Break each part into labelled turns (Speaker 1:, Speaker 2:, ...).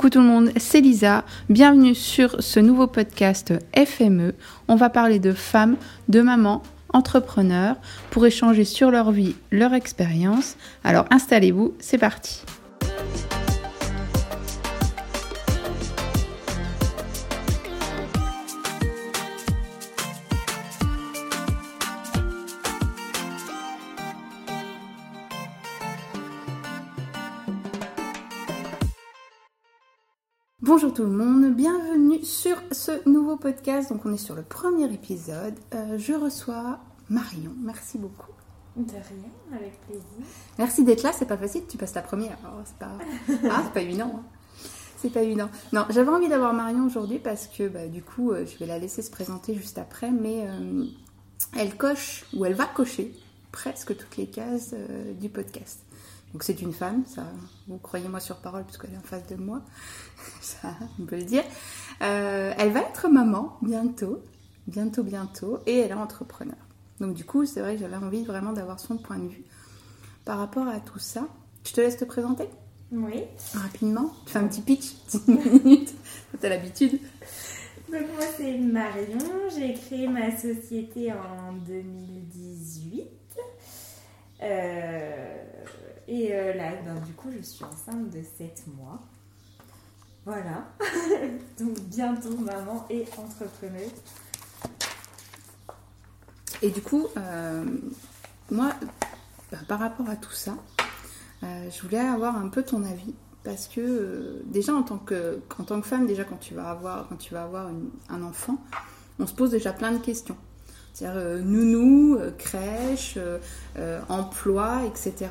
Speaker 1: Coucou tout le monde, c'est Lisa. Bienvenue sur ce nouveau podcast FME. On va parler de femmes, de mamans, entrepreneurs pour échanger sur leur vie, leur expérience. Alors installez-vous, c'est parti. Bonjour tout le monde, bienvenue sur ce nouveau podcast. Donc on est sur le premier épisode. Euh, je reçois Marion. Merci beaucoup.
Speaker 2: De rien, avec plaisir.
Speaker 1: Merci d'être là. C'est pas facile. Tu passes ta première. Oh, c'est pas, ah, c'est pas évident. hein. C'est pas évident. Non, j'avais envie d'avoir Marion aujourd'hui parce que bah, du coup, euh, je vais la laisser se présenter juste après, mais euh, elle coche ou elle va cocher presque toutes les cases du podcast. Donc c'est une femme, ça, vous croyez-moi sur parole parce qu'elle est en face de moi, ça, on peut le dire. Euh, elle va être maman bientôt, bientôt, bientôt, et elle est entrepreneur. Donc du coup, c'est vrai que j'avais envie vraiment d'avoir son point de vue par rapport à tout ça. Je te laisse te présenter
Speaker 2: Oui.
Speaker 1: rapidement. Tu fais un petit pitch, 10 minutes. T'as l'habitude.
Speaker 2: Donc moi c'est Marion, j'ai créé ma société en 2018. Euh, et euh, là, ben, du coup, je suis enceinte de 7 mois. Voilà. Donc bientôt maman et entrepreneuse.
Speaker 1: Et du coup, euh, moi, bah, par rapport à tout ça, euh, je voulais avoir un peu ton avis. Parce que euh, déjà en tant que, en tant que femme, déjà quand tu vas avoir, quand tu vas avoir un enfant, on se pose déjà plein de questions. C'est-à-dire euh, nounou, euh, crèche, euh, emploi, etc.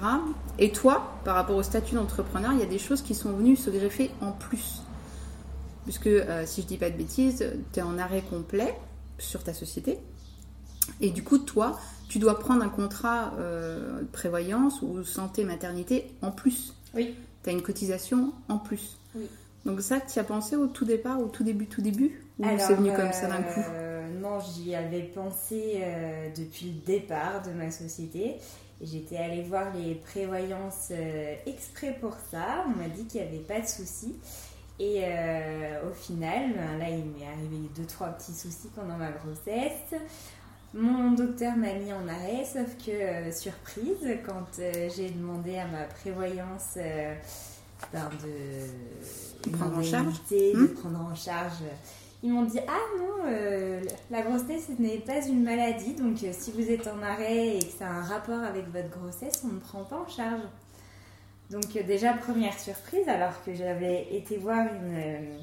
Speaker 1: Et toi, par rapport au statut d'entrepreneur, il y a des choses qui sont venues se greffer en plus. Puisque si je dis pas de bêtises, tu es en arrêt complet sur ta société. Et du coup, toi, tu dois prendre un contrat de prévoyance ou santé maternité en plus.
Speaker 2: Oui.
Speaker 1: Tu as une cotisation en plus.
Speaker 2: Oui.
Speaker 1: Donc ça, tu as pensé au tout départ, au tout début, tout début? Ou c'est venu comme ça d'un coup?
Speaker 2: J'y avais pensé euh, depuis le départ de ma société. J'étais allée voir les prévoyances euh, exprès pour ça. On m'a dit qu'il n'y avait pas de souci. Et euh, au final, ben, là, il m'est arrivé deux, trois petits soucis pendant ma grossesse. Mon docteur m'a mis en arrêt, sauf que, surprise, quand j'ai demandé à ma prévoyance ben, de
Speaker 1: Prendre en
Speaker 2: m'indemniser,
Speaker 1: charge.
Speaker 2: de prendre en charge, ils m'ont dit Ah non, euh, la grossesse ce n'est pas une maladie, donc euh, si vous êtes en arrêt et que ça a un rapport avec votre grossesse, on ne prend pas en charge. Donc euh, déjà première surprise, alors que j'avais été voir une,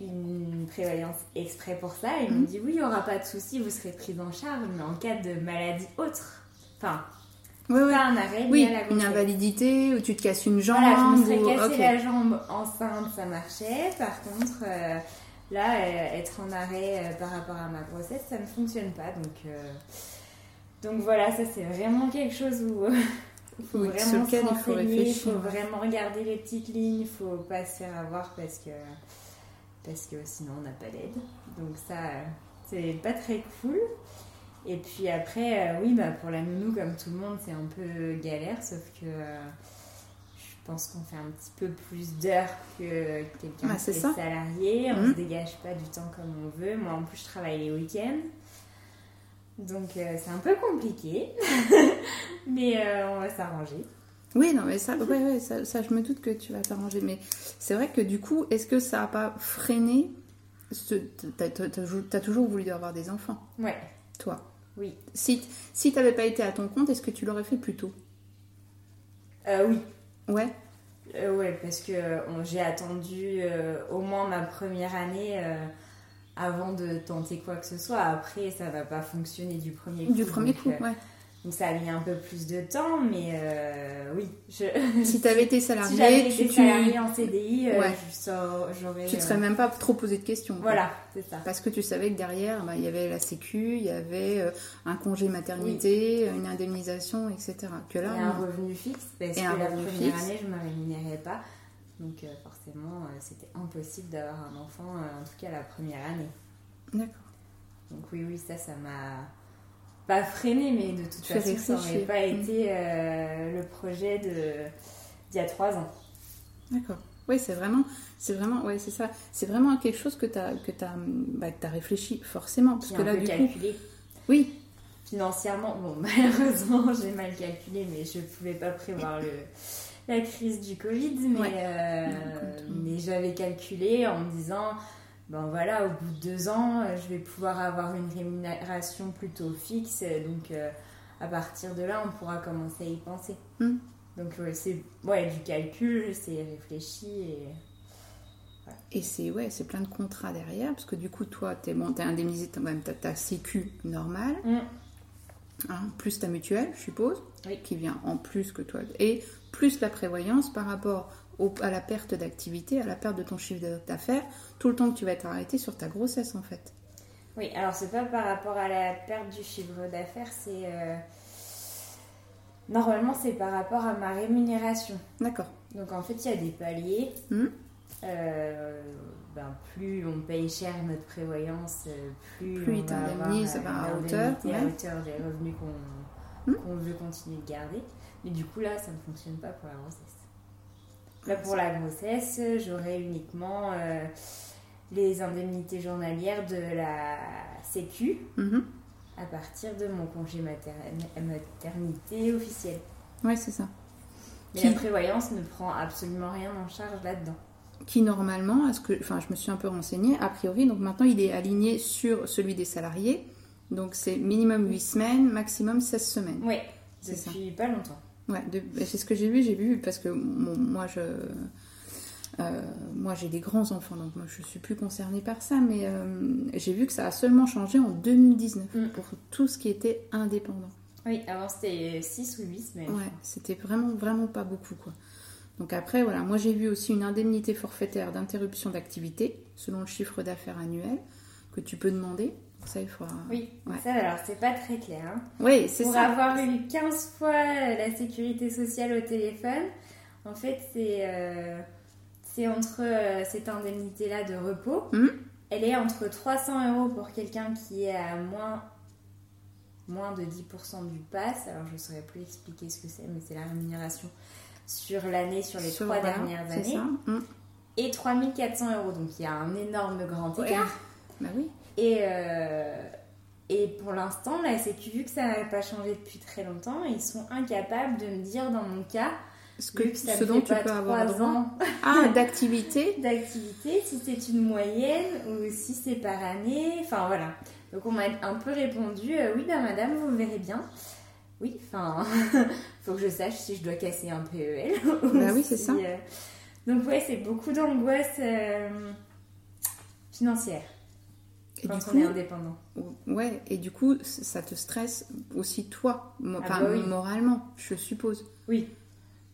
Speaker 2: une prévoyance exprès pour ça, ils m'ont
Speaker 1: Mhm.
Speaker 2: dit oui, il n'y aura pas de souci, vous serez prise en charge, mais en cas de maladie autre, enfin
Speaker 1: Oui, oui.
Speaker 2: pas un arrêt
Speaker 1: Oui,
Speaker 2: à la
Speaker 1: une invalidité, ou tu te casses une jambe.
Speaker 2: Voilà, je me serais
Speaker 1: ou-
Speaker 2: cassé la jambe enceinte, ça marchait. Par contre, euh, là, euh, être en arrêt euh, par rapport à ma grossesse, ça ne fonctionne pas. Donc, euh, donc voilà, ça c'est vraiment quelque chose où il faut
Speaker 1: Oui,
Speaker 2: vraiment
Speaker 1: il faut
Speaker 2: il vraiment regarder les petites lignes, il faut pas se faire avoir parce que, parce que sinon on n'a pas d'aide. Donc ça, c'est pas très cool. Et puis après, euh, oui, bah, pour la nounou, comme tout le monde, c'est un peu galère, sauf que euh, pense qu'on fait un petit peu plus d'heures que quelqu'un
Speaker 1: Ouais,
Speaker 2: qui est
Speaker 1: ça.
Speaker 2: salarié. On
Speaker 1: Mhm.
Speaker 2: se dégage pas du temps comme on veut. Moi, en plus, je travaille les week-ends. Donc, euh, c'est un peu compliqué. Mais euh, on va s'arranger.
Speaker 1: Oui, non, mais ça, ouais, ouais, ça, ça, je me doute que tu vas t'arranger. Mais c'est vrai que du coup, est-ce que ça n'a pas freiné ce... T'as as, toujours voulu avoir des enfants,
Speaker 2: Ouais,
Speaker 1: toi?
Speaker 2: Oui.
Speaker 1: Si, si t'avais pas été à ton compte, est-ce que tu l'aurais fait plus tôt?
Speaker 2: Euh, oui.
Speaker 1: Ouais.
Speaker 2: Euh, ouais, parce que euh, j'ai attendu euh, au moins ma première année avant de tenter quoi que ce soit. Après, ça va pas fonctionner du premier coup.
Speaker 1: Du premier coup, ouais.
Speaker 2: Donc ça a mis un peu plus de temps, mais euh, oui. Je...
Speaker 1: Si t'avais été
Speaker 2: si
Speaker 1: salarié,
Speaker 2: j'avais
Speaker 1: tu,
Speaker 2: été
Speaker 1: tu,
Speaker 2: en CDI, euh,
Speaker 1: Ouais.
Speaker 2: j'aurais.
Speaker 1: tu te
Speaker 2: euh,
Speaker 1: serais même pas trop posé de questions.
Speaker 2: Voilà, c'est ça.
Speaker 1: Parce que tu savais que derrière, bah, il y avait la sécu, il y avait un congé maternité, une indemnisation, etc. Que là,
Speaker 2: et un revenu fixe, parce
Speaker 1: Et
Speaker 2: que la première
Speaker 1: fixe.
Speaker 2: année, je ne me rémunérais pas. Donc euh, forcément, c'était impossible d'avoir un enfant, en tout cas la première année.
Speaker 1: D'accord.
Speaker 2: Donc oui, oui, ça, ça m'a pas freiné, mais de toute façon, ça n'aurait pas
Speaker 1: Mm.
Speaker 2: été euh, le projet d'il y a trois ans.
Speaker 1: D'accord. Oui, c'est vraiment, c'est vraiment, ouais, c'est ça. C'est vraiment quelque chose que tu as, que as, bah, as réfléchi forcément. Parce que là, du
Speaker 2: calculé.
Speaker 1: coup. Oui.
Speaker 2: Financièrement, bon, malheureusement, j'ai mal calculé, mais je ne pouvais pas prévoir le, la crise du Covid. Mais, euh, mais j'avais calculé en me disant, ben voilà, au bout de deux ans, je vais pouvoir avoir une rémunération plutôt fixe. Donc, euh, à partir de là, on pourra commencer à y penser. Hmm. Donc c'est ouais, du calcul, c'est réfléchi et...
Speaker 1: Et c'est ouais, c'est plein de contrats derrière, parce que du coup, toi, tu es, bon, indemnisé, tu as ta sécu normale, mm. hein, plus ta mutuelle, je suppose, qui vient en plus que toi, et plus la prévoyance par rapport à la perte d'activité, à la perte de ton chiffre d'affaires, tout le temps que tu vas être arrêté sur ta grossesse, en fait.
Speaker 2: Oui, alors c'est pas par rapport à la perte du chiffre d'affaires, c'est... Euh, Normalement, c'est par rapport à ma rémunération.
Speaker 1: D'accord.
Speaker 2: Donc en fait, il y a des paliers. Hmm. Euh, ben, plus on paye cher notre prévoyance, euh, plus,
Speaker 1: plus on va avoir à hauteur,
Speaker 2: à hauteur des revenus hmm. qu'on veut continuer de garder. Mais du coup, là, ça ne fonctionne pas pour la grossesse. Là, pour la grossesse, j'aurai uniquement euh, les indemnités journalières de la Sécu. Mm-hmm à partir de mon congé maternité officiel.
Speaker 1: Oui, c'est ça.
Speaker 2: Mais la prévoyance ne prend absolument rien en charge là-dedans.
Speaker 1: Qui normalement, à ce que, enfin, je me suis un peu renseignée, a priori, donc maintenant il est aligné sur celui des salariés. Donc c'est minimum 8 semaines, maximum 16 semaines.
Speaker 2: Oui, depuis pas longtemps.
Speaker 1: Ouais, c'est ce que j'ai vu, j'ai vu parce que moi je euh, moi, j'ai des grands enfants, donc moi, je suis plus concernée par ça, mais euh, j'ai vu que ça a seulement changé en 2019 mm. pour tout ce qui était indépendant.
Speaker 2: Oui, avant c'était 6 ou 8 semaines.
Speaker 1: Ouais, c'était vraiment, vraiment pas beaucoup, quoi. Donc après, voilà, moi j'ai vu aussi une indemnité forfaitaire d'interruption d'activité selon le chiffre d'affaires annuel que tu peux demander. Ça, il faut.
Speaker 2: Oui, ça alors c'est pas très clair. Hein.
Speaker 1: Oui, c'est
Speaker 2: ça. Pour avoir eu 15 fois la sécurité sociale au téléphone, en fait, c'est. Euh, c'est entre euh, cette indemnité-là de repos. Hmm. Elle est entre 300 euros pour quelqu'un qui est à moins, moins de 10% du pass. Alors je ne saurais plus expliquer ce que c'est, mais c'est la rémunération sur l'année, sur les trois dernières années. Hmm. Et 3400 euros. Donc il y a un énorme grand écart.
Speaker 1: Bah oui.
Speaker 2: Et, euh, et pour l'instant, la Sécu, vu que ça n'a pas changé depuis très longtemps, ils sont incapables de me dire dans mon cas
Speaker 1: ce, que, ce dont tu peux avoir droit. Ah, d'activité
Speaker 2: D'activité, si c'est une moyenne ou si c'est par année. Enfin voilà. Donc on m'a un peu répondu euh, oui, bah madame, vous verrez bien. Oui, enfin, faut que je sache si je dois casser un PEL.
Speaker 1: Bah oui, c'est ça.
Speaker 2: Euh, donc ouais, c'est beaucoup d'angoisse euh, financière. Et quand on est indépendant.
Speaker 1: Ouais, et du coup, ça te stresse aussi toi, ah bah moralement, je suppose.
Speaker 2: Oui,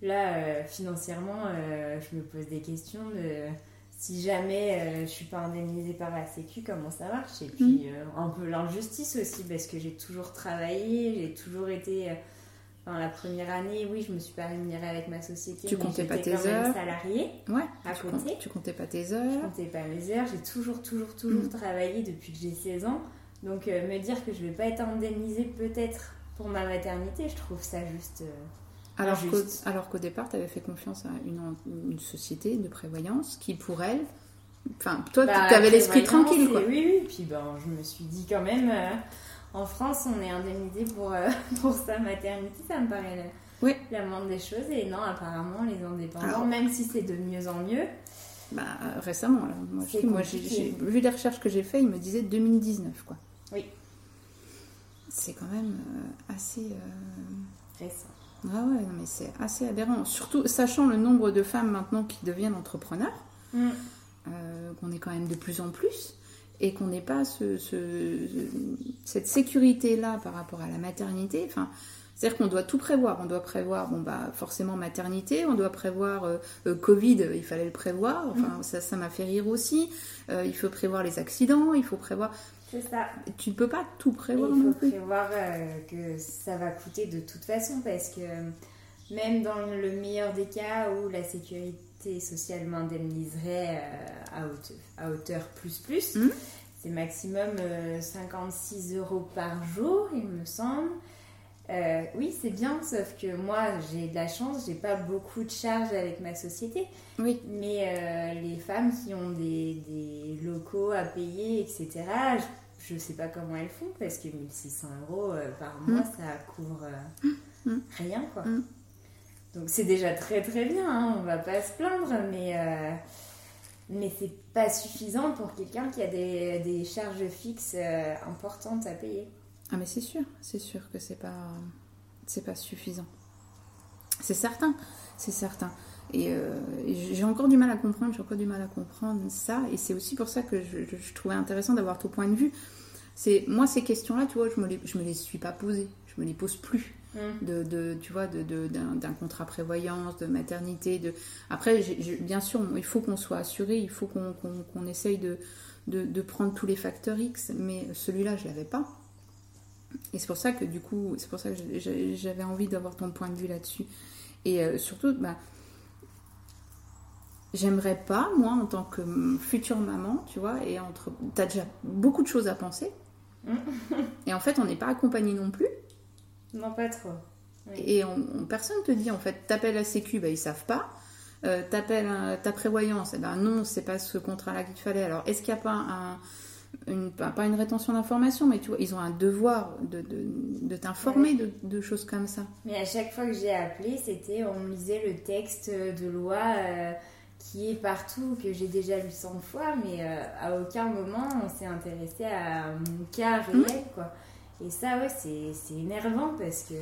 Speaker 2: Là, euh, financièrement, euh, je me pose des questions de si jamais euh, je suis pas indemnisée par la Sécu, comment ça marche? Et puis mm. un peu l'injustice aussi, parce que j'ai toujours travaillé, j'ai toujours été. Enfin, la première année, oui, je me suis pas rémunérée avec ma société.
Speaker 1: Tu comptais pas tes heures.
Speaker 2: salariée
Speaker 1: ouais,
Speaker 2: à
Speaker 1: tu
Speaker 2: côté.
Speaker 1: tu comptais pas tes heures.
Speaker 2: Je comptais pas mes heures. J'ai toujours, toujours, toujours mm. travaillé depuis que j'ai 16 ans. Donc me dire que je vais pas être indemnisée peut-être pour ma maternité, je trouve ça juste.
Speaker 1: Alors qu'au, départ, tu avais fait confiance à une, société de prévoyance qui, pour elle, enfin, toi, bah, tu avais l'esprit tranquille, quoi.
Speaker 2: Oui, oui, puis ben, je me suis dit quand même, euh, en France, on est indemnisé pour, euh, pour sa maternité, ça me paraît la, moindre des choses. Et non, apparemment, les indépendants, même si c'est de mieux en mieux.
Speaker 1: Bah, récemment, alors, moi, vu les recherches que j'ai faites, il me disait 2019, quoi.
Speaker 2: Oui.
Speaker 1: C'est quand même euh, assez.
Speaker 2: Récent.
Speaker 1: Ah ouais, mais c'est assez aberrant. Surtout sachant le nombre de femmes maintenant qui deviennent entrepreneurs, mm. euh, qu'on est quand même de plus en plus, et qu'on n'ait pas ce, cette sécurité-là par rapport à la maternité. Enfin, c'est-à-dire qu'on doit tout prévoir. On doit prévoir, bon bah forcément maternité, on doit prévoir euh, euh, Covid, il fallait le prévoir. Enfin, mm. ça, ça m'a fait rire aussi. il faut prévoir les accidents, il faut prévoir.
Speaker 2: C'est ça.
Speaker 1: Tu ne peux pas tout prévoir.
Speaker 2: il faut prévoir euh, que ça va coûter de toute façon parce que même dans le meilleur des cas où la sécurité sociale m'indemniserait euh, à, hauteur, plus plus, hmm. c'est maximum 56 euh, euros par jour, il me semble. Euh, oui, c'est bien, sauf que moi, j'ai de la chance, j'ai pas beaucoup de charges avec ma société.
Speaker 1: Oui.
Speaker 2: Mais euh, les femmes qui ont des, des, locaux à payer, etc., je, ne sais pas comment elles font parce que 1600 euros par mois, mm. ça couvre. Mm. rien, quoi. Donc c'est déjà très très bien, hein, on va pas se plaindre, mais, mais c'est pas suffisant pour quelqu'un qui a des, des charges fixes importantes à payer.
Speaker 1: Ah mais c'est sûr, c'est sûr que c'est pas c'est pas suffisant. C'est certain, c'est certain. Et, euh, j'ai encore du mal à comprendre, j'ai encore du mal à comprendre ça. Et c'est aussi pour ça que je, trouvais intéressant d'avoir ton point de vue. C'est moi ces questions-là, tu vois, je me les, je me les suis pas posées, je me les pose plus. Mmh. De, de, tu vois, d'un de, d'un contrat prévoyance, de maternité. De... Après, bien sûr, il faut qu'on soit assuré, il faut qu'on essaye de, de, prendre tous les facteurs X, mais celui-là, je l'avais pas. Et c'est pour ça que du coup, c'est pour ça que j'avais envie d'avoir ton point de vue là-dessus. Et euh, surtout, bah, j'aimerais pas, moi, en tant que future maman, tu vois, et entre. T'as déjà beaucoup de choses à penser. et en fait, on n'est pas accompagné non plus.
Speaker 2: Non, pas trop.
Speaker 1: Et on, personne te dit, en fait, t'appelles la Sécu, bah, ils savent pas. Euh, t'appelles ta prévoyance, eh ben non, c'est pas ce contrat-là qu'il fallait. Alors, est-ce qu'il n'y a pas un une, pas une rétention d'information, mais tu vois, ils ont un devoir de, de, t'informer de, choses comme ça.
Speaker 2: Mais à chaque fois que j'ai appelé, c'était on me lisait le texte de loi euh, qui est partout, que j'ai déjà lu 100 fois, mais euh, à aucun moment on s'est intéressé à mon cas réel, mmh. quoi. Et ça, ouais, c'est énervant parce que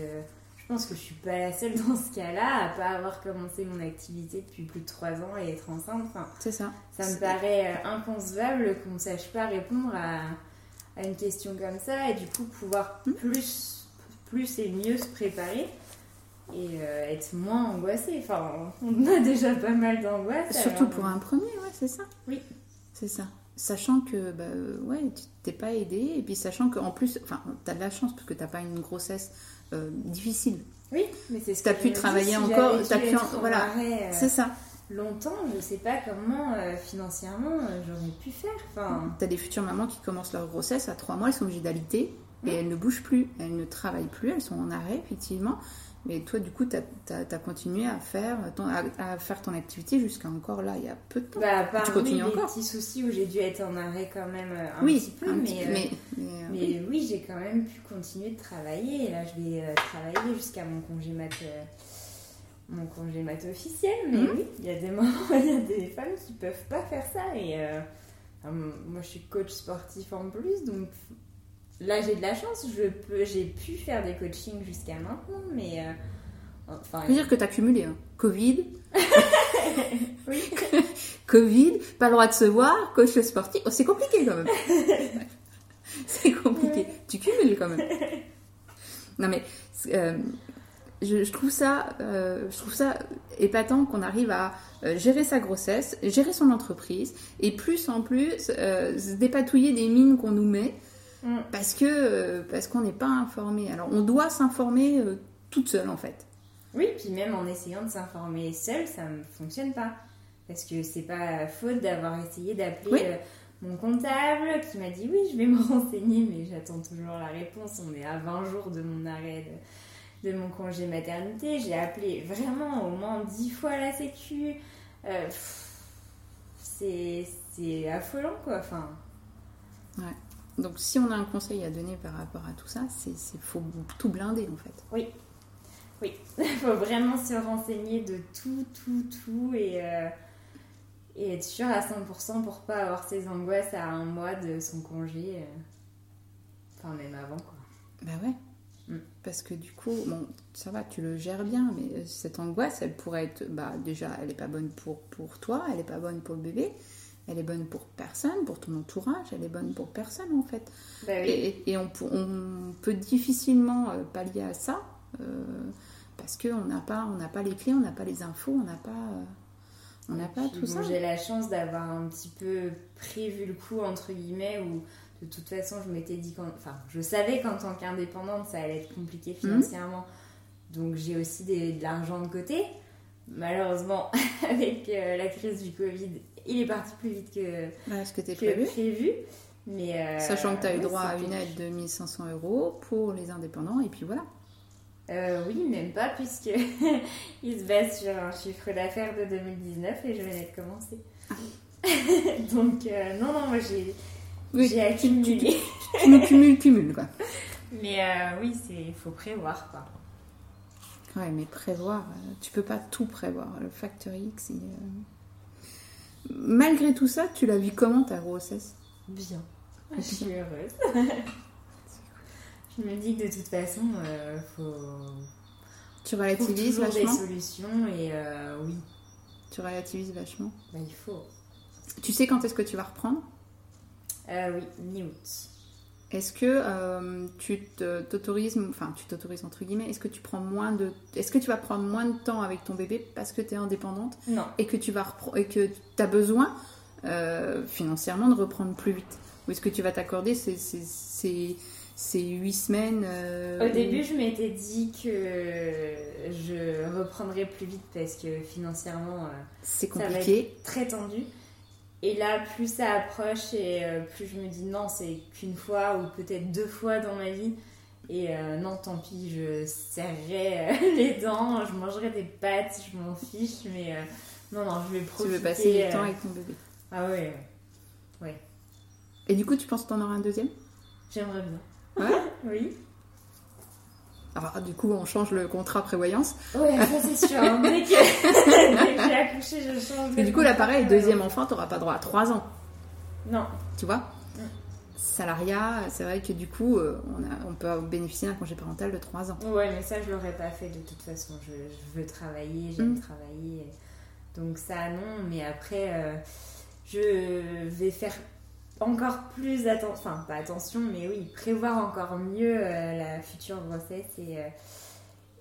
Speaker 2: je pense que je suis pas la seule dans ce cas-là à pas avoir commencé mon activité depuis plus de trois ans et être enceinte. Enfin,
Speaker 1: c'est ça.
Speaker 2: Ça me paraît euh, inconcevable qu'on ne sache pas répondre à, à, une question comme ça et du coup pouvoir hmm. plus, plus et mieux se préparer et euh, être moins angoissé. Enfin, on a déjà pas mal d'angoisse.
Speaker 1: Surtout pour un premier, ouais, c'est ça.
Speaker 2: Oui.
Speaker 1: C'est ça. Sachant que, bah, ouais, tu t'es pas aidé, et puis sachant qu'en plus, enfin, tu as de la chance parce que tu n'as pas une grossesse euh, difficile.
Speaker 2: Oui, mais c'est ce
Speaker 1: que tu as pu travailler encore, as pu voilà,
Speaker 2: euh,
Speaker 1: c'est ça.
Speaker 2: Longtemps, je sais pas comment euh, financièrement j'aurais pu faire. Enfin...
Speaker 1: Tu as des futures mamans qui commencent leur grossesse à trois mois, elles sont obligées d'allaiter et elles ne bougent plus, elles ne travaillent plus, elles sont en arrêt effectivement. Mais toi, du coup, tu as, continué à faire ton, à, faire ton activité jusqu'à encore là, il y a peu de temps.
Speaker 2: Bah, tu continues oui, encore. petits soucis où j'ai dû être en arrêt quand même euh, un petit peu. mais, euh, mais, euh, oui, j'ai quand même pu continuer de travailler. Et là, je vais travailler jusqu'à mon congé mat. mon congé mat officiel, mais mhm. oui, il y a des moments, il y a des femmes qui peuvent pas faire ça. Et moi, je suis coach sportif en plus, donc là j'ai de la chance, je peux, j'ai pu faire des coachings jusqu'à maintenant, mais euh,
Speaker 1: enfin. dire que tu as cumulé hein. Covid. oui. Covid, pas le droit de se voir, coach sportif. Oh, c'est compliqué quand même. c'est compliqué. Tu cumules quand même. Non mais euh, je, trouve ça, euh, je trouve ça épatant qu'on arrive à gérer sa grossesse, gérer son entreprise et plus en plus se dépatouiller des mines qu'on nous met Mm. Parce que euh, parce qu'on n'est pas informé. Alors on doit s'informer euh, toute seule en fait.
Speaker 2: Oui, puis même en essayant de s'informer seule, ça ne fonctionne pas. Parce que c'est pas faute d'avoir essayé d'appeler euh, mon comptable qui m'a dit oui, je vais me renseigner, mais j'attends toujours la réponse. On est à 20 jours de mon arrêt de, mon congé maternité. J'ai appelé vraiment au moins 10 fois la Sécu. c'est affolant quoi. Enfin.
Speaker 1: Ouais. Donc si on a un conseil à donner par rapport à tout ça, c'est faut tout blinder en fait.
Speaker 2: Oui, oui, il faut vraiment se renseigner de tout, tout, tout et, euh, et être sûr à 100% pour pas avoir ses angoisses à un mois de son congé. Euh, enfin, même avant quoi.
Speaker 1: Bah ouais. Mm. Parce que du coup, bon, ça va, tu le gères bien, mais euh, cette angoisse, elle pourrait être, bah déjà, elle n'est pas bonne pour, pour toi, elle n'est pas bonne pour le bébé, elle est bonne pour personne, pour ton entourage, elle est bonne pour personne en fait.
Speaker 2: Bah
Speaker 1: et, on, peut difficilement euh, pallier à ça euh, parce qu'on n'a pas, on pas les clés, on n'a pas les infos, on n'a pas, euh, on n'a pas tout ça.
Speaker 2: J'ai la chance d'avoir un petit peu prévu le coup entre guillemets où de toute façon je m'étais dit, enfin je savais qu'en tant qu'indépendante ça allait être compliqué mmh. financièrement, donc j'ai aussi de l'argent de côté. Malheureusement, avec la crise du Covid il est parti plus vite que,
Speaker 1: ce que, prévu.
Speaker 2: Mais, euh,
Speaker 1: Sachant que tu as eu droit à une aide de 1500 euros pour les indépendants, et puis voilà.
Speaker 2: Euh, oui, même pas, puisque il se base sur un chiffre d'affaires de 2019 et je venais de commencer. Ah. Donc, euh, non, non, moi j'ai
Speaker 1: oui, accumulé. Tu, tu, nous cumules, cumules, quoi.
Speaker 2: Mais euh, oui, il faut prévoir, quoi.
Speaker 1: Ouais, mais prévoir, tu peux pas tout prévoir. Le facteur X, malgré tout ça, tu la vis comment ta grossesse?
Speaker 2: Bien. Je suis heureuse. je me dis que de toute façon, euh, faut.
Speaker 1: Tu relativises vachement.
Speaker 2: des solutions et euh, oui.
Speaker 1: Tu relativises vachement?
Speaker 2: Bah, il faut.
Speaker 1: Tu sais quand est-ce que tu vas reprendre?
Speaker 2: Euh, Oui, mi-août.
Speaker 1: Est-ce que euh, tu t'autorises, enfin tu t'autorises entre guillemets, est-ce que tu prends moins de, est-ce que tu vas prendre moins de temps avec ton bébé parce que tu es indépendante
Speaker 2: Non.
Speaker 1: Et que tu vas et que as besoin euh, financièrement de reprendre plus vite? Ou est-ce que tu vas t'accorder ces, ces, ces, huit semaines
Speaker 2: euh, Au début, je m'étais dit que je reprendrais plus vite parce que financièrement,
Speaker 1: c'est compliqué,
Speaker 2: très tendu. Et là, plus ça approche et euh, plus je me dis non, c'est qu'une fois ou peut-être deux fois dans ma vie. Et euh, non, tant pis, je serrerai euh, les dents, je mangerai des pâtes, je m'en fiche, mais non, non, je vais profiter.
Speaker 1: Tu veux passer du temps avec ton bébé
Speaker 2: Ah ouais, ouais.
Speaker 1: Et du coup, tu penses que tu en auras un deuxième?
Speaker 2: J'aimerais bien.
Speaker 1: Ouais?
Speaker 2: Oui.
Speaker 1: Alors, du coup, on change le contrat prévoyance.
Speaker 2: Ouais, ça c'est sûr. Dès que, j'ai accouché, je change.
Speaker 1: Mais du coup, là, pareil, deuxième enfant, tu n'auras pas droit à 3 ans.
Speaker 2: Non.
Speaker 1: Tu vois? Salariat, c'est vrai que du coup, euh, on, a, on peut bénéficier d'un congé parental de 3 ans.
Speaker 2: Ouais, mais ça, je l'aurais pas fait de toute façon. Je, veux travailler, j'aime mm. travailler. Donc, ça, non. Mais après, euh, je vais faire encore plus attention, enfin pas attention, mais oui, prévoir encore mieux euh, la future grossesse et, euh,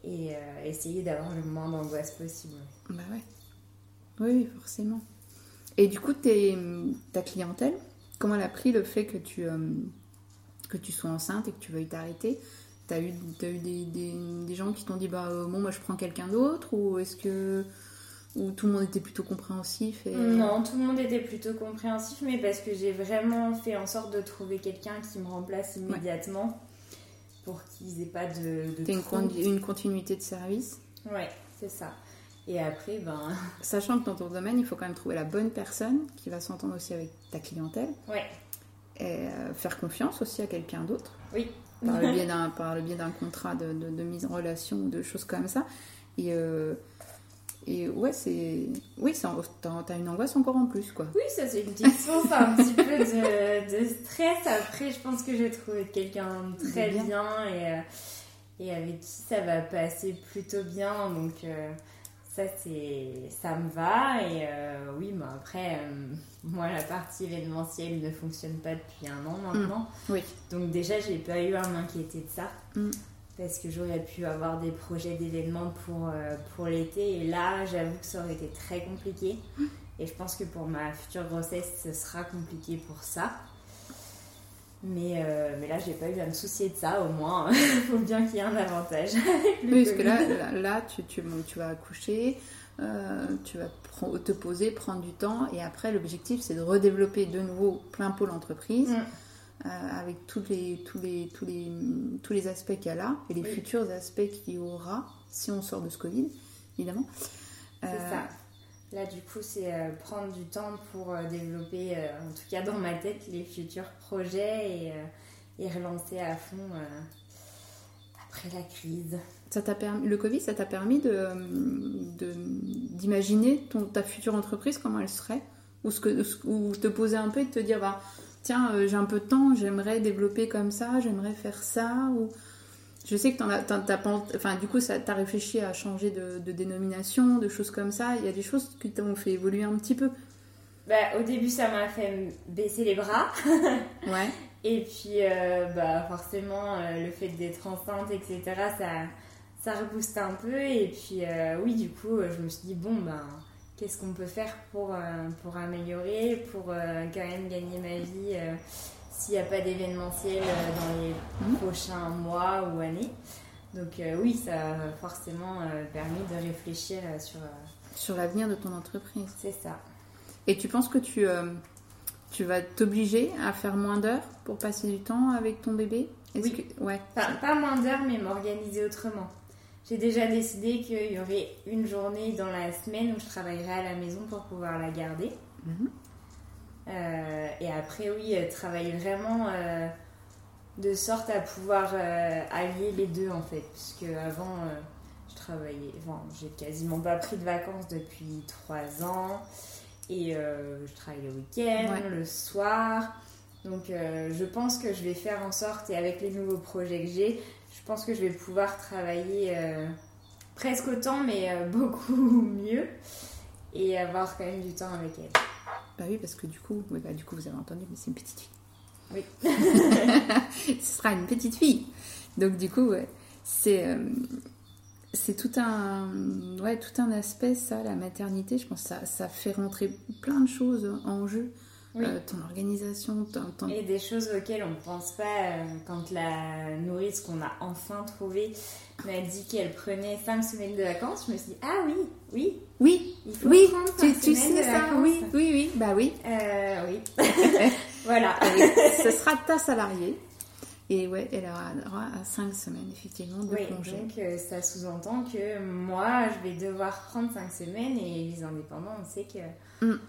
Speaker 2: euh, essayer d'avoir le moins d'angoisse possible.
Speaker 1: Bah ouais. Oui, forcément. Et du coup, ta clientèle, comment elle a pris le fait que tu, que tu sois enceinte et que tu veuilles t'arrêter? T'as eu, as eu des, des, des, gens qui t'ont dit bah bon moi je prends quelqu'un d'autre ou est-ce que ou tout le monde était plutôt compréhensif et...
Speaker 2: Non, tout le monde était plutôt compréhensif, mais parce que j'ai vraiment fait en sorte de trouver quelqu'un qui me remplace immédiatement pour qu'ils aient pas de. de
Speaker 1: une, une, continuité de service
Speaker 2: Ouais, c'est ça. Et après, ben.
Speaker 1: Sachant que dans ton domaine, il faut quand même trouver la bonne personne qui va s'entendre aussi avec ta clientèle.
Speaker 2: Ouais.
Speaker 1: Et euh, faire confiance aussi à quelqu'un d'autre.
Speaker 2: Oui.
Speaker 1: Par le biais d'un, par le biais d'un contrat de, de, mise en relation ou de choses comme ça. Et. Euh, et ouais, c'est. Oui, t'as une angoisse encore en plus, quoi.
Speaker 2: Oui, ça, c'est une petite source un petit peu de, stress. Après, je pense que j'ai trouvé quelqu'un très bien, et, euh, et, avec qui ça va passer plutôt bien. Donc, euh, ça, c'est ça me va. Et euh, oui, mais après, moi, la partie événementielle ne fonctionne pas depuis un an maintenant.
Speaker 1: Mmh. Oui.
Speaker 2: Donc, déjà, j'ai pas eu à m'inquiéter de ça. Mmh parce que j'aurais pu avoir des projets d'événements pour, euh, pour l'été. Et là, j'avoue que ça aurait été très compliqué. Et je pense que pour ma future grossesse, ce sera compliqué pour ça. Mais, euh, mais là, j'ai pas eu à me soucier de ça, au moins. Il faut bien qu'il y ait un avantage.
Speaker 1: oui, parce que là, là, tu, tu, tu, vas accoucher, euh, tu vas te poser, prendre du temps. Et après, l'objectif, c'est de redévelopper de nouveau plein pôle entreprise. Mm. Euh, avec tous les, tous, les, tous, les, tous les aspects qu'il y a là et les futurs aspects qu'il y aura si on sort de ce Covid, évidemment.
Speaker 2: C'est euh, ça. Là, du coup, c'est euh, prendre du temps pour développer, en tout cas dans ma tête, les futurs projets et, et relancer à fond après la crise.
Speaker 1: Ça t'a permis, le Covid, ça t'a permis de, d'imaginer ton, ta future entreprise, comment elle serait? Ou, ce que, ou te poser un peu et te dire, bah, tiens, euh, j'ai un peu de temps, j'aimerais développer comme ça, j'aimerais faire ça ou je sais que t'en as, pas, enfin, du coup, ça t'as réfléchi à changer de, dénomination, de choses comme ça. Il y a des choses qui t'ont fait évoluer un petit peu.
Speaker 2: Bah, au début, ça m'a fait baisser les bras.
Speaker 1: ouais.
Speaker 2: Et puis, euh, bah, forcément, euh, le fait d'être enceinte, etc., ça, ça rebooste un peu. Et puis, oui, du coup, je me suis dit, bon, ben qu'est-ce qu'on peut faire pour, euh, pour améliorer, pour euh, quand même gagner ma vie euh, s'il n'y a pas d'événementiel dans les mhm. prochains mois ou années. Donc oui, ça a forcément permis de réfléchir sur...
Speaker 1: sur l'avenir de ton entreprise.
Speaker 2: C'est ça.
Speaker 1: Et tu penses que tu, tu vas t'obliger à faire moins d'heures pour passer du temps avec ton bébé?
Speaker 2: Oui.
Speaker 1: Que... Ouais.
Speaker 2: Pas moins d'heures, mais m'organiser autrement. J'ai déjà décidé qu'il y aurait une journée dans la semaine où je travaillerai à la maison pour pouvoir la garder.
Speaker 1: Mhm.
Speaker 2: Euh, et après, oui, euh, travailler vraiment euh, de sorte à pouvoir euh, allier les deux en fait. Puisque avant, euh, je travaillais, enfin, j'ai quasiment pas pris de vacances depuis trois ans. Et je travaille le week-end,
Speaker 1: Ouais.
Speaker 2: le soir. Donc je pense que je vais faire en sorte, et avec les nouveaux projets que j'ai, je pense que je vais pouvoir travailler euh, presque autant, mais euh, beaucoup mieux. Et avoir quand même du temps avec elle.
Speaker 1: Bah oui, parce que du coup, oui, bah, du coup, vous avez entendu, mais c'est une petite fille.
Speaker 2: Oui.
Speaker 1: Ce sera une petite fille. Donc du coup, ouais, c'est euh, c'est tout un ouais tout un aspect ça, la maternité. Je pense que ça, ça fait rentrer plein de choses en jeu.
Speaker 2: Oui.
Speaker 1: Euh, ton organisation, ton, ton-
Speaker 2: Et des choses auxquelles on ne pense pas euh, quand la nourrice qu'on a enfin trouvée m'a dit qu'elle prenait 5 semaines de vacances. Je me suis dit, ah oui, oui,
Speaker 1: Oui,
Speaker 2: il faut
Speaker 1: oui,
Speaker 2: prendre
Speaker 1: tu,
Speaker 2: cinq
Speaker 1: tu
Speaker 2: semaines
Speaker 1: sais
Speaker 2: de
Speaker 1: ça,
Speaker 2: vacances.
Speaker 1: oui, oui, oui, bah oui.
Speaker 2: Euh, oui. voilà.
Speaker 1: Ah oui, ce sera ta salariée. Et ouais, elle aura droit à 5 semaines effectivement de
Speaker 2: Oui,
Speaker 1: congé.
Speaker 2: donc euh, ça sous-entend que moi, je vais devoir prendre 5 semaines et les indépendants, on sait que
Speaker 1: Mm.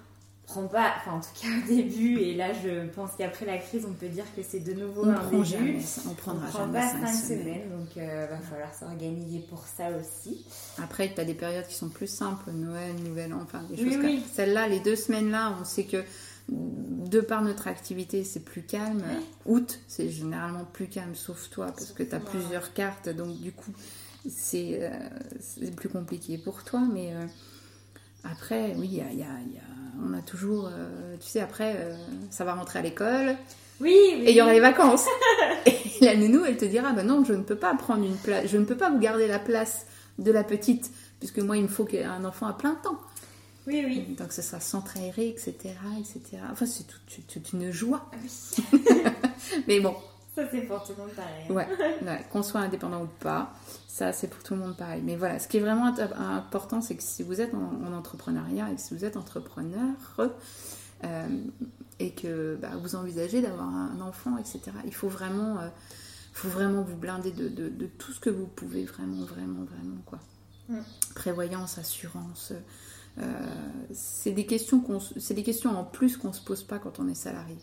Speaker 2: Prend pas, enfin en tout cas au début, et là je pense qu'après la crise, on peut dire que c'est de nouveau
Speaker 1: On
Speaker 2: un
Speaker 1: prend
Speaker 2: début.
Speaker 1: jamais, on
Speaker 2: On
Speaker 1: prendra
Speaker 2: prend
Speaker 1: jamais
Speaker 2: pas
Speaker 1: 5
Speaker 2: 5
Speaker 1: semaines.
Speaker 2: semaines, donc euh, va falloir s'organiser pour ça aussi.
Speaker 1: Après, tu as des périodes qui sont plus simples, Noël, Nouvel An, enfin des
Speaker 2: Oui,
Speaker 1: choses comme
Speaker 2: oui.
Speaker 1: Celle-là, les deux semaines-là, on sait que de par notre activité, c'est plus calme. Août, c'est généralement plus calme, sauf toi, parce que tu as
Speaker 2: moi.
Speaker 1: plusieurs cartes, donc du coup, c'est euh, plus compliqué pour toi. Mais euh, après, oui, il y a, il y a- il y a- on a toujours, euh, tu sais, après, euh, ça va rentrer à l'école,
Speaker 2: Oui, oui.
Speaker 1: et il y aura les vacances. et la nounou, elle te dira, bah non, je ne peux pas prendre une place, je ne peux pas vous garder la place de la petite, puisque moi, il me faut un enfant à plein temps.
Speaker 2: Oui, oui.
Speaker 1: Donc ce sera centre aéré, etc., etc. Enfin, c'est tout- toute, toute une joie.
Speaker 2: Ah oui.
Speaker 1: Mais bon,
Speaker 2: Ça, c'est pour tout le monde pareil.
Speaker 1: ouais, ouais, qu'on soit indépendant ou pas, ça, c'est pour tout le monde pareil. Mais voilà, ce qui est vraiment important, c'est que si vous êtes en, en entrepreneuriat et que si vous êtes entrepreneur euh, et que bah, vous envisagez d'avoir un enfant, etc., il faut vraiment, euh, faut vraiment vous blinder de, de- de tout ce que vous pouvez, vraiment, vraiment, vraiment, quoi.
Speaker 2: Mm.
Speaker 1: Prévoyance, assurance. euh, c'est des questions qu'on c'est des questions en plus qu'on se pose pas quand on est salarié.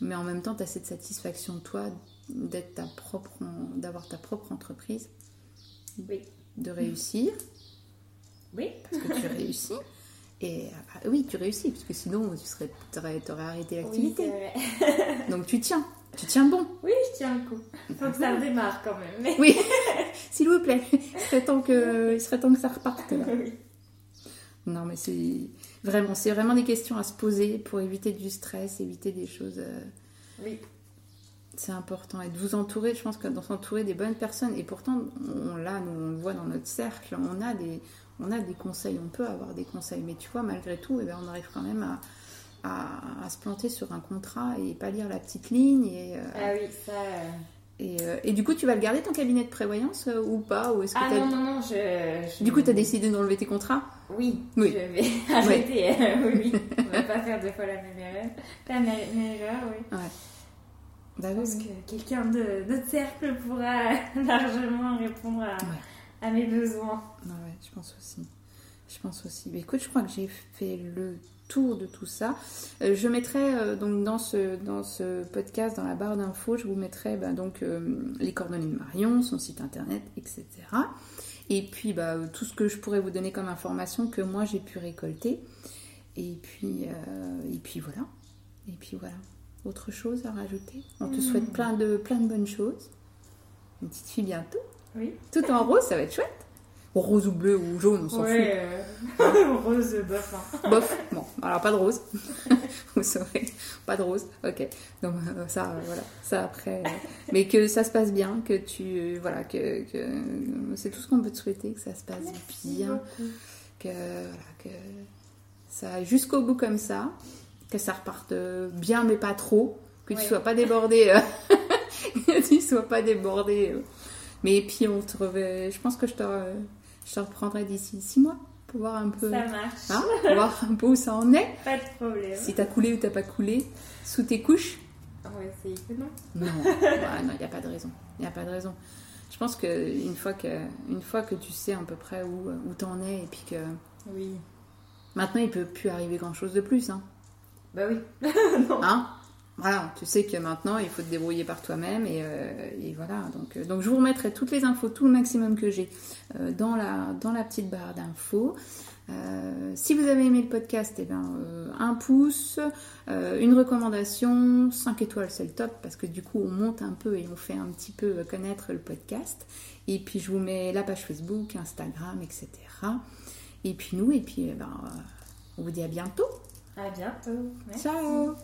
Speaker 1: Mais en même temps, tu as cette satisfaction toi d'être ta propre d'avoir ta propre entreprise,
Speaker 2: Oui.
Speaker 1: de réussir
Speaker 2: Oui.
Speaker 1: parce que tu réussis. Et ah, oui, tu réussis parce que sinon tu serais t'aurais, t'aurais arrêté
Speaker 2: Oui,
Speaker 1: l'activité.
Speaker 2: vrai.
Speaker 1: Donc tu tiens, tu tiens bon.
Speaker 2: Oui, je tiens le coup. Faut que ça redémarre quand même. Mais...
Speaker 1: Oui, s'il vous plaît, il serait temps que il serait temps que ça reparte là.
Speaker 2: Oui.
Speaker 1: Non, mais c'est vraiment, c'est vraiment des questions à se poser pour éviter du stress, éviter des choses. euh,
Speaker 2: Oui.
Speaker 1: C'est important. Et de vous entourer, je pense que de s'entourer des bonnes personnes. Et pourtant, on, nous, on le voit dans notre cercle, on a des, on a des conseils, on peut avoir des conseils. Mais tu vois, malgré tout, eh ben, on arrive quand même à, à, à se planter sur un contrat et pas lire la petite ligne. Et, euh,
Speaker 2: Ah oui, ça. euh,
Speaker 1: et, euh, et du coup, tu vas le garder ton cabinet de prévoyance euh, ou pas ou est-ce que
Speaker 2: Ah non, non, non, je. je-
Speaker 1: Du coup, tu as décidé d'enlever tes contrats?
Speaker 2: Oui,
Speaker 1: Oui.
Speaker 2: je vais arrêter. euh, oui, oui. On va pas faire deux fois la même erreur. La même erreur, oui.
Speaker 1: Bah
Speaker 2: Je
Speaker 1: oui,
Speaker 2: pense
Speaker 1: oui.
Speaker 2: que quelqu'un de notre cercle pourra largement répondre à,
Speaker 1: Ouais.
Speaker 2: à mes besoins.
Speaker 1: Ouais, je pense aussi. Je pense aussi. Mais écoute, je crois que j'ai fait le tour de tout ça. Euh, je mettrai euh, donc dans ce, dans ce podcast, dans la barre d'infos, je vous mettrai bah, donc euh, les coordonnées de Marion, son site internet, etc. Et puis bah, tout ce que je pourrais vous donner comme information que moi j'ai pu récolter. Et puis, euh, et puis voilà. Et puis voilà. Autre chose à rajouter? On te souhaite plein de, plein de bonnes choses. Une petite fille bientôt.
Speaker 2: Oui.
Speaker 1: Tout en rose, ça va être chouette. Rose ou bleu ou jaune, on s'en
Speaker 2: Ouais, euh, rose bof. hein.
Speaker 1: fout. Bof. Bon, alors pas de rose. Vous saurez. Pas de rose. Ok. Donc euh, ça, euh, voilà. Ça après. euh, mais que ça se passe bien, que tu. voilà, que. que- c'est tout ce qu'on peut te souhaiter, que ça se passe bien.
Speaker 2: Beaucoup.
Speaker 1: Que. Voilà, que. Ça jusqu'au bout comme ça. Que ça reparte bien, mais pas trop. Que tu
Speaker 2: Ouais.
Speaker 1: sois pas débordé. que tu sois pas débordé. Mais puis on te reverra. Je pense que je te, je te reprendrai d'ici six mois pour voir un peu.
Speaker 2: Ça marche.
Speaker 1: Hein, pour voir un peu où ça en est.
Speaker 2: Pas de problème.
Speaker 1: Si t'as coulé ou t'as pas coulé. Sous tes couches.
Speaker 2: Va essayer que non.
Speaker 1: Ouais, il n'y a pas de raison. Il n'y a pas de raison. Je pense qu'une fois que, une fois que tu sais à peu près où, où t'en es et puis que.
Speaker 2: Oui.
Speaker 1: Maintenant, il peut plus arriver grand chose de plus. Hein.
Speaker 2: Bah oui.
Speaker 1: non. Hein? Voilà, tu sais que maintenant il faut te débrouiller par toi-même et, euh, et, voilà. Donc, euh, donc je vous remettrai toutes les infos, tout le maximum que j'ai euh, dans, la, dans la petite barre d'infos. Si vous avez aimé le podcast, eh euh, un pouce, une recommandation, 5 étoiles c'est le top parce que du coup on monte un peu et on fait un petit peu connaître le podcast. Et puis je vous mets la page Facebook, Instagram, etc. Et puis nous, et puis eh ben, on vous dit à bientôt.
Speaker 2: À bientôt.
Speaker 1: Ciao